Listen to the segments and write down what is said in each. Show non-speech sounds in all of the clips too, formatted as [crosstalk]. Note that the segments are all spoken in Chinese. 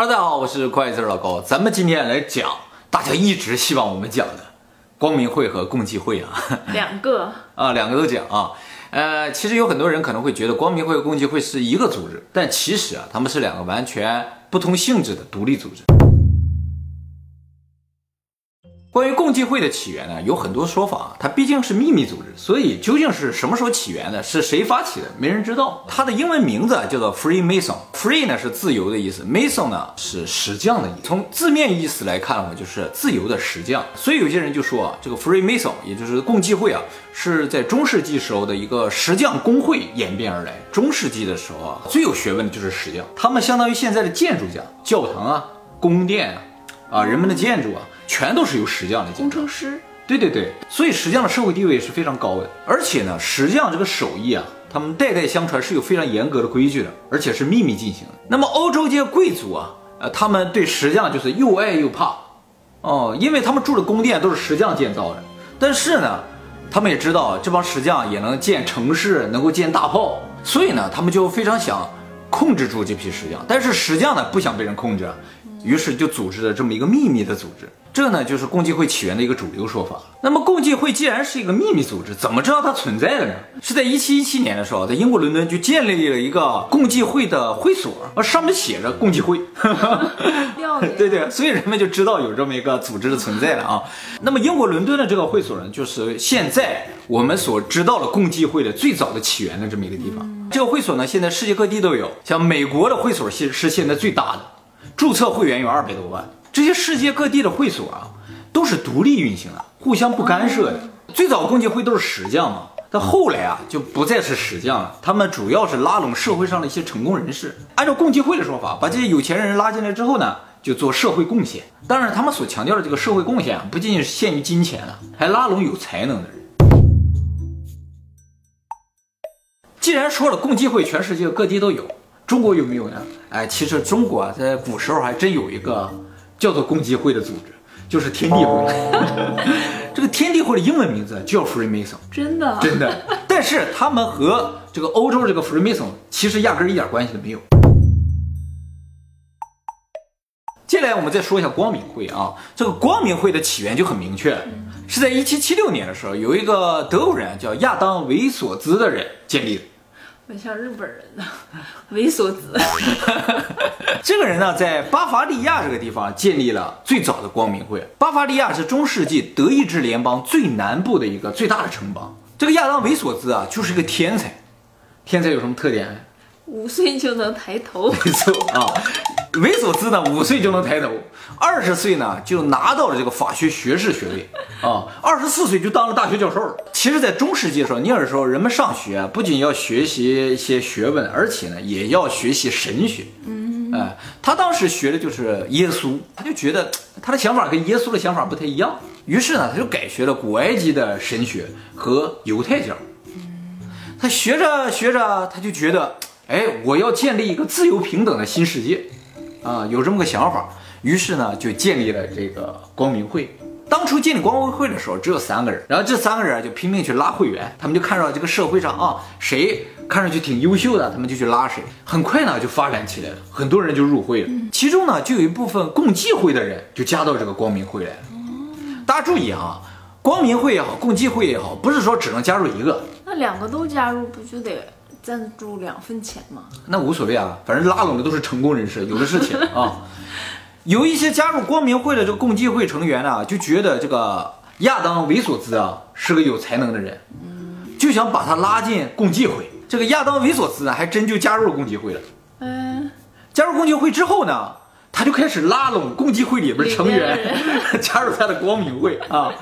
Hello，大家好，我是快字老高，咱们今天来讲大家一直希望我们讲的光明会和共济会啊，[laughs] 两个啊，两个都讲啊。呃，其实有很多人可能会觉得光明会和共济会是一个组织，但其实啊，他们是两个完全不同性质的独立组织。关于共济会的起源呢，有很多说法。它毕竟是秘密组织，所以究竟是什么时候起源的，是谁发起的，没人知道。它的英文名字叫做 Freemason。Free 呢是自由的意思，Mason 呢是石匠的意思。从字面意思来看的话，就是自由的石匠。所以有些人就说啊，这个 Freemason 也就是共济会啊，是在中世纪时候的一个石匠工会演变而来。中世纪的时候啊，最有学问的就是石匠，他们相当于现在的建筑家，教堂啊、宫殿啊。啊，人们的建筑啊，全都是由石匠来建。工程师，对对对，所以石匠的社会地位是非常高的。而且呢，石匠这个手艺啊，他们代代相传是有非常严格的规矩的，而且是秘密进行的。那么欧洲这些贵族啊，呃，他们对石匠就是又爱又怕，哦，因为他们住的宫殿都是石匠建造的。但是呢，他们也知道这帮石匠也能建城市，能够建大炮，所以呢，他们就非常想控制住这批石匠。但是石匠呢，不想被人控制。于是就组织了这么一个秘密的组织，这呢就是共济会起源的一个主流说法。那么共济会既然是一个秘密组织，怎么知道它存在的呢？是在一七一七年的时候，在英国伦敦就建立了一个共济会的会所，啊，上面写着共济会，[laughs] [laughs] 对对，所以人们就知道有这么一个组织的存在了啊。那么英国伦敦的这个会所呢，就是现在我们所知道的共济会的最早的起源的这么一个地方。这个会所呢，现在世界各地都有，像美国的会所是是现在最大的。注册会员有二百多万，这些世界各地的会所啊，都是独立运行的，互相不干涉的。最早共济会都是石匠嘛，但后来啊就不再是石匠了，他们主要是拉拢社会上的一些成功人士。按照共济会的说法，把这些有钱人拉进来之后呢，就做社会贡献。当然，他们所强调的这个社会贡献啊，不仅仅是限于金钱了，还拉拢有才能的人。既然说了共济会全世界各地都有。中国有没有呢？哎，其实中国啊，在古时候还真有一个叫做共济会的组织，就是天地会。[laughs] 这个天地会的英文名字叫 Freemason，真的，真的。但是他们和这个欧洲这个 Freemason 其实压根一点关系都没有。接下来我们再说一下光明会啊，这个光明会的起源就很明确，是在1776年的时候，有一个德国人叫亚当·维索兹的人建立的。很像日本人呢，猥琐子。[laughs] 这个人呢，在巴伐利亚这个地方建立了最早的光明会。巴伐利亚是中世纪德意志联邦最南部的一个最大的城邦。这个亚当·维索兹啊，就是一个天才。天才有什么特点？五岁就能抬头。没错啊。维索兹呢，五岁就能抬头，二十岁呢就拿到了这个法学学士学位啊，二十四岁就当了大学教授了。其实，在中世纪的时候，那个时候人们上学不仅要学习一些学问，而且呢也要学习神学。嗯，哎，他当时学的就是耶稣，他就觉得他的想法跟耶稣的想法不太一样，于是呢他就改学了古埃及的神学和犹太教。他学着学着，他就觉得，哎，我要建立一个自由平等的新世界。啊，有这么个想法，于是呢就建立了这个光明会。当初建立光明会的时候只有三个人，然后这三个人就拼命去拉会员，他们就看到这个社会上啊谁看上去挺优秀的，他们就去拉谁。很快呢就发展起来了，很多人就入会了。其中呢就有一部分共济会的人就加到这个光明会来了。大家注意啊，光明会也好，共济会也好，不是说只能加入一个，那两个都加入不就得？赞助两份钱嘛，那无所谓啊，反正拉拢的都是成功人士，[laughs] 有的是钱啊。有一些加入光明会的这个共济会成员呢，就觉得这个亚当·维索兹啊是个有才能的人，就想把他拉进共济会。这个亚当·维索兹呢，还真就加入了共济会了。嗯，加入共济会之后呢，他就开始拉拢共济会里边成员 [laughs] 加入他的光明会啊。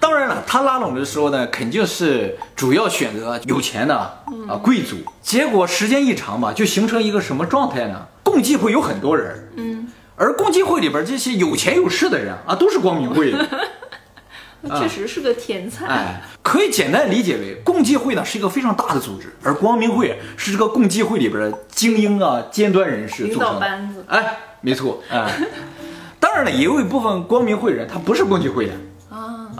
当然了，他拉拢的时候呢，肯定是主要选择有钱的啊贵族。结果时间一长吧，就形成一个什么状态呢？共济会有很多人，嗯，而共济会里边这些有钱有势的人啊，都是光明会的。[laughs] 确实是个天才。哎，可以简单理解为，共济会呢是一个非常大的组织，而光明会是这个共济会里边的精英啊、尖端人士组成的。班子。哎，没错。哎，当然了，也有一部分光明会人他不是共济会的。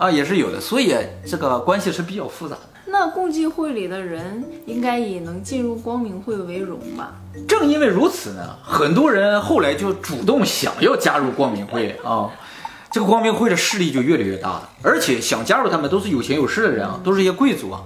啊，也是有的，所以这个关系是比较复杂的。那那共济会里的人应该以能进入光明会为荣吧？正因为如此呢，很多人后来就主动想要加入光明会啊。这个光明会的势力就越来越大了，而且想加入他们都是有钱有势的人啊，都是一些贵族啊。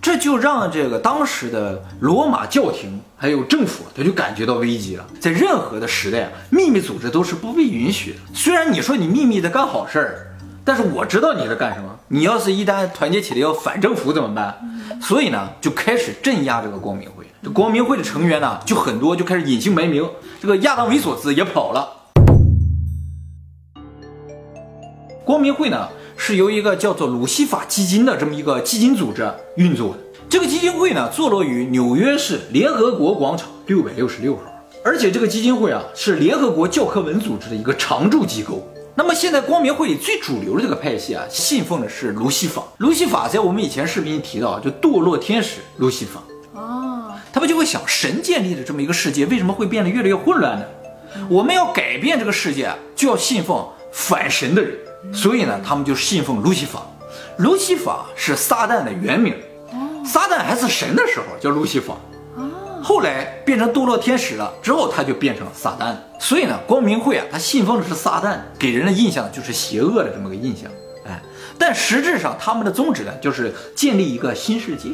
这就让这个当时的罗马教廷还有政府，他就感觉到危机了。在任何的时代啊，秘密组织都是不被允许的。虽然你说你秘密的干好事儿，但是我知道你在干什么。你要是一旦团结起来要反政府怎么办？所以呢，就开始镇压这个光明会。这光明会的成员呢，就很多就开始隐姓埋名。这个亚当维索兹也跑了。光明会呢？是由一个叫做鲁西法基金的这么一个基金组织运作的。这个基金会呢，坐落于纽约市联合国广场六百六十六号。而且这个基金会啊，是联合国教科文组织的一个常驻机构。那么现在光明会里最主流的这个派系啊，信奉的是卢西法。卢西法在我们以前视频提到，就堕落天使卢西法。哦，他们就会想，神建立的这么一个世界，为什么会变得越来越混乱呢？我们要改变这个世界，就要信奉反神的人。所以呢，他们就信奉路西法。路西法是撒旦的原名，撒旦还是神的时候叫路西法，后来变成堕落天使了之后，他就变成撒旦。所以呢，光明会啊，他信奉的是撒旦，给人的印象就是邪恶的这么个印象。哎，但实质上他们的宗旨呢，就是建立一个新世界。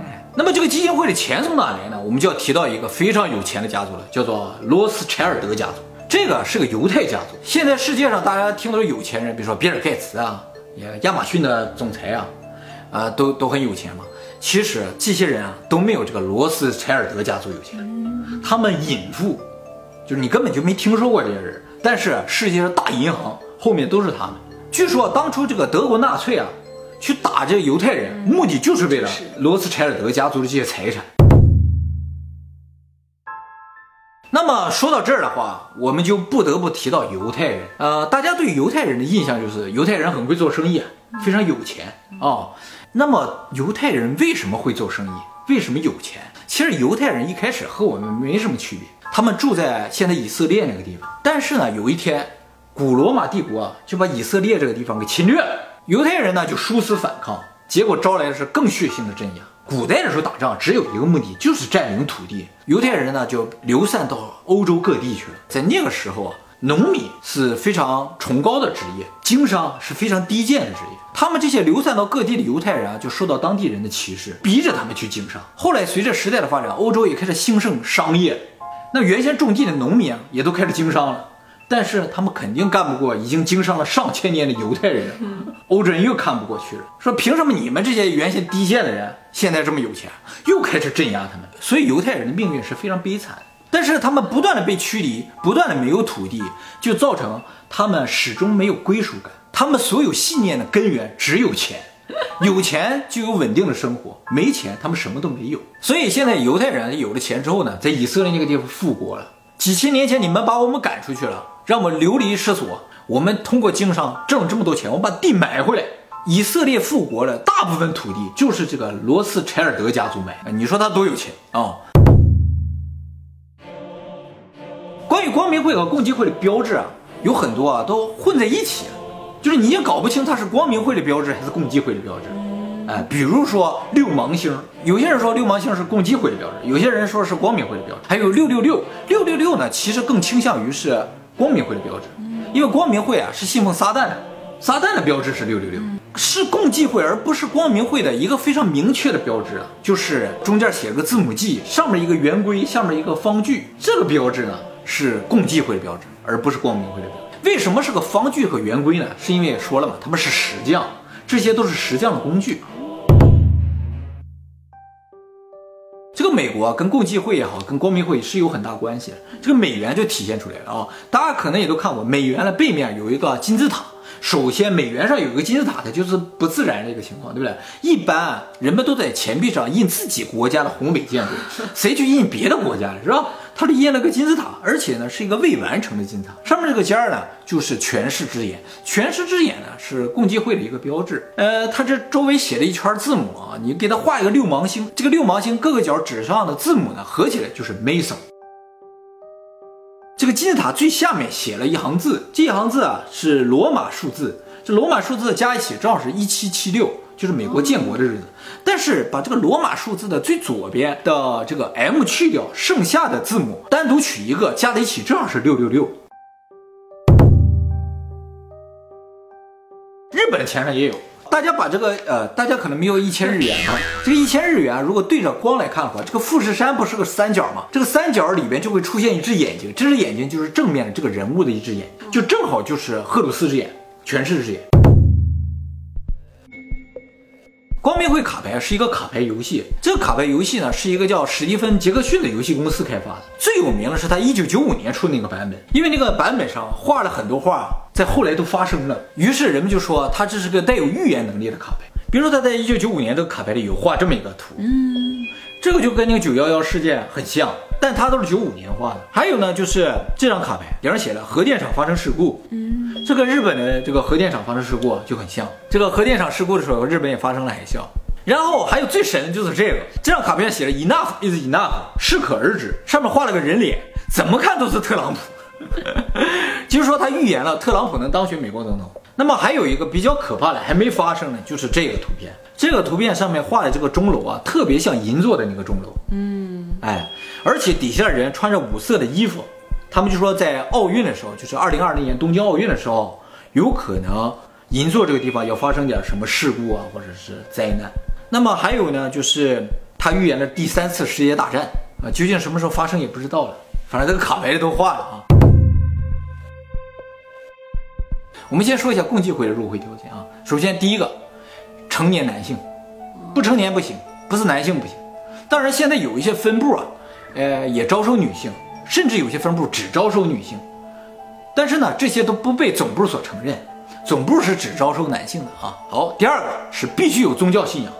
哎，那么这个基金会的钱从哪来呢？我们就要提到一个非常有钱的家族了，叫做罗斯柴尔德家族。这个是个犹太家族。现在世界上大家听到的有钱人，比如说比尔盖茨啊，也亚马逊的总裁啊，啊，都都很有钱嘛。其实这些人啊都没有这个罗斯柴尔德家族有钱，他们隐富，就是你根本就没听说过这些人。但是世界上大银行后面都是他们。据说当初这个德国纳粹啊，去打这个犹太人，目的就是为了罗斯柴尔德家族的这些财产。那么说到这儿的话，我们就不得不提到犹太人。呃，大家对犹太人的印象就是犹太人很会做生意，非常有钱啊。那么犹太人为什么会做生意？为什么有钱？其实犹太人一开始和我们没什么区别，他们住在现在以色列那个地方。但是呢，有一天，古罗马帝国就把以色列这个地方给侵略了，犹太人呢就殊死反抗，结果招来的是更血腥的镇压。古代的时候打仗只有一个目的，就是占领土地。犹太人呢就流散到欧洲各地去了。在那个时候啊，农民是非常崇高的职业，经商是非常低贱的职业。他们这些流散到各地的犹太人啊，就受到当地人的歧视，逼着他们去经商。后来随着时代的发展，欧洲也开始兴盛商业，那原先种地的农民啊，也都开始经商了。但是他们肯定干不过已经经商了上千年的犹太人，欧洲人又看不过去了，说凭什么你们这些原先低贱的人现在这么有钱，又开始镇压他们？所以犹太人的命运是非常悲惨。但是他们不断的被驱离，不断的没有土地，就造成他们始终没有归属感。他们所有信念的根源只有钱，有钱就有稳定的生活，没钱他们什么都没有。所以现在犹太人有了钱之后呢，在以色列那个地方复国了。几千年前你们把我们赶出去了。让我们流离失所，我们通过经商挣了这么多钱，我们把地买回来。以色列复国了，大部分土地就是这个罗斯柴尔德家族买。你说他多有钱啊？关于光明会和共济会的标志啊，有很多啊都混在一起，就是你也搞不清它是光明会的标志还是共济会的标志。哎，比如说六芒星，有些人说六芒星是共济会的标志，有些人说是光明会的标志。还有六六六，六六六呢，其实更倾向于是。光明会的标志，因为光明会啊是信奉撒旦的，撒旦的标志是六六六，是共济会而不是光明会的一个非常明确的标志啊，就是中间写个字母 G，上面一个圆规，下面一个方距，这个标志呢是共济会的标志，而不是光明会的标志。为什么是个方距和圆规呢？是因为也说了嘛，他们是石匠，这些都是石匠的工具。美国跟共济会也好，跟光明会是有很大关系的。这个美元就体现出来了啊！大家可能也都看过，美元的背面有一个金字塔。首先，美元上有一个金字塔，它就是不自然的一个情况，对不对？一般人们都在钱币上印自己国家的宏伟建筑，谁去印别的国家的，是吧？他就印了个金字塔，而且呢是一个未完成的金字塔，上面这个尖儿呢就是权势之眼，权势之眼呢是共济会的一个标志。呃，它这周围写了一圈字母啊，你给它画一个六芒星，这个六芒星各个角指上的字母呢合起来就是 Mason。这个金字塔最下面写了一行字，这一行字啊是罗马数字，这罗马数字加一起正好是一七七六，就是美国建国的日子。但是把这个罗马数字的最左边的这个 M 去掉，剩下的字母单独取一个，加在一起正好是六六六。日本的钱上也有。大家把这个呃，大家可能没有一千日元啊。这个一千日元，如果对着光来看的话，这个富士山不是个三角吗？这个三角里边就会出现一只眼睛，这只眼睛就是正面的这个人物的一只眼，就正好就是赫鲁斯之眼，全是这只眼。光明会卡牌是一个卡牌游戏，这个卡牌游戏呢是一个叫史蒂芬·杰克逊的游戏公司开发的。最有名的是他一九九五年出的那个版本，因为那个版本上画了很多画，在后来都发生了，于是人们就说他这是个带有预言能力的卡牌。比如说他在一九九五年这个卡牌里有画这么一个图，嗯，这个就跟那个九幺幺事件很像，但它都是九五年画的。还有呢，就是这张卡牌顶上写了核电厂发生事故，嗯。这个日本的这个核电厂发生事故就很像，这个核电厂事故的时候，日本也发生了海啸。然后还有最神的就是这个，这张卡片写了 enough is enough，适可而止，上面画了个人脸，怎么看都是特朗普，[laughs] 就是说他预言了特朗普能当选美国总统。那么还有一个比较可怕的还没发生呢，就是这个图片，这个图片上面画的这个钟楼啊，特别像银座的那个钟楼，嗯，哎，而且底下的人穿着五色的衣服。他们就说，在奥运的时候，就是二零二零年东京奥运的时候，有可能银座这个地方要发生点什么事故啊，或者是灾难。那么还有呢，就是他预言了第三次世界大战啊，究竟什么时候发生也不知道了。反正这个卡牌都画了啊。我们先说一下共济会的入会条件啊。首先第一个，成年男性，不成年不行，不是男性不行。当然现在有一些分部啊，呃，也招收女性。甚至有些分部只招收女性，但是呢，这些都不被总部所承认，总部是只招收男性的啊。好，第二个是必须有宗教信仰，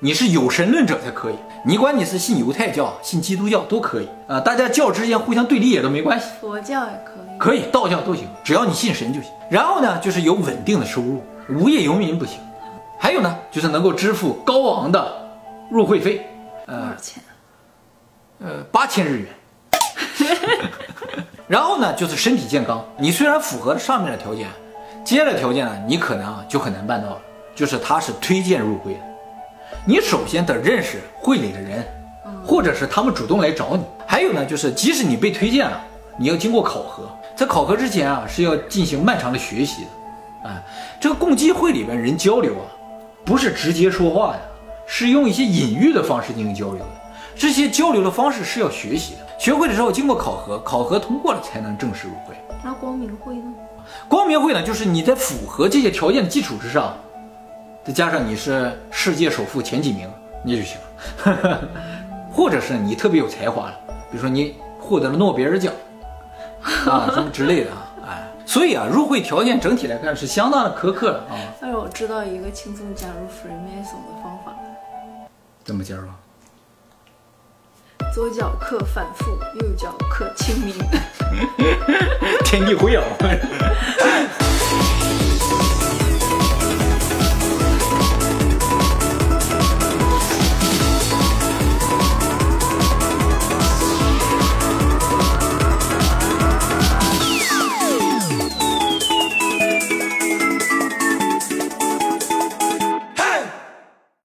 你是有神论者才可以。你管你是信犹太教、信基督教都可以啊，大家教之间互相对立也都没关系。佛教也可以，可以，道教都行，只要你信神就行。然后呢，就是有稳定的收入，无业游民不行。还有呢，就是能够支付高昂的入会费，多少钱？呃，八千日元。[laughs] 然后呢，就是身体健康。你虽然符合上面的条件，接下来条件呢，你可能啊就很难办到了。就是他是推荐入会的，你首先得认识会里的人，或者是他们主动来找你。还有呢，就是即使你被推荐了，你要经过考核，在考核之前啊是要进行漫长的学习的。哎，这个共济会里边人交流啊，不是直接说话的，是用一些隐喻的方式进行交流的。这些交流的方式是要学习的。学会的时候经过考核，考核通过了才能正式入会。那光明会呢？光明会呢，就是你在符合这些条件的基础之上，再加上你是世界首富前几名，你就行了。[laughs] 或者是你特别有才华了，比如说你获得了诺贝尔奖啊 [laughs] 什么之类的啊，哎，所以啊，入会条件整体来看是相当的苛刻的啊。但是我知道一个轻松加入 Freemason 的方法。怎么加入？左脚刻反复，右脚刻清明。[laughs] 天地会啊！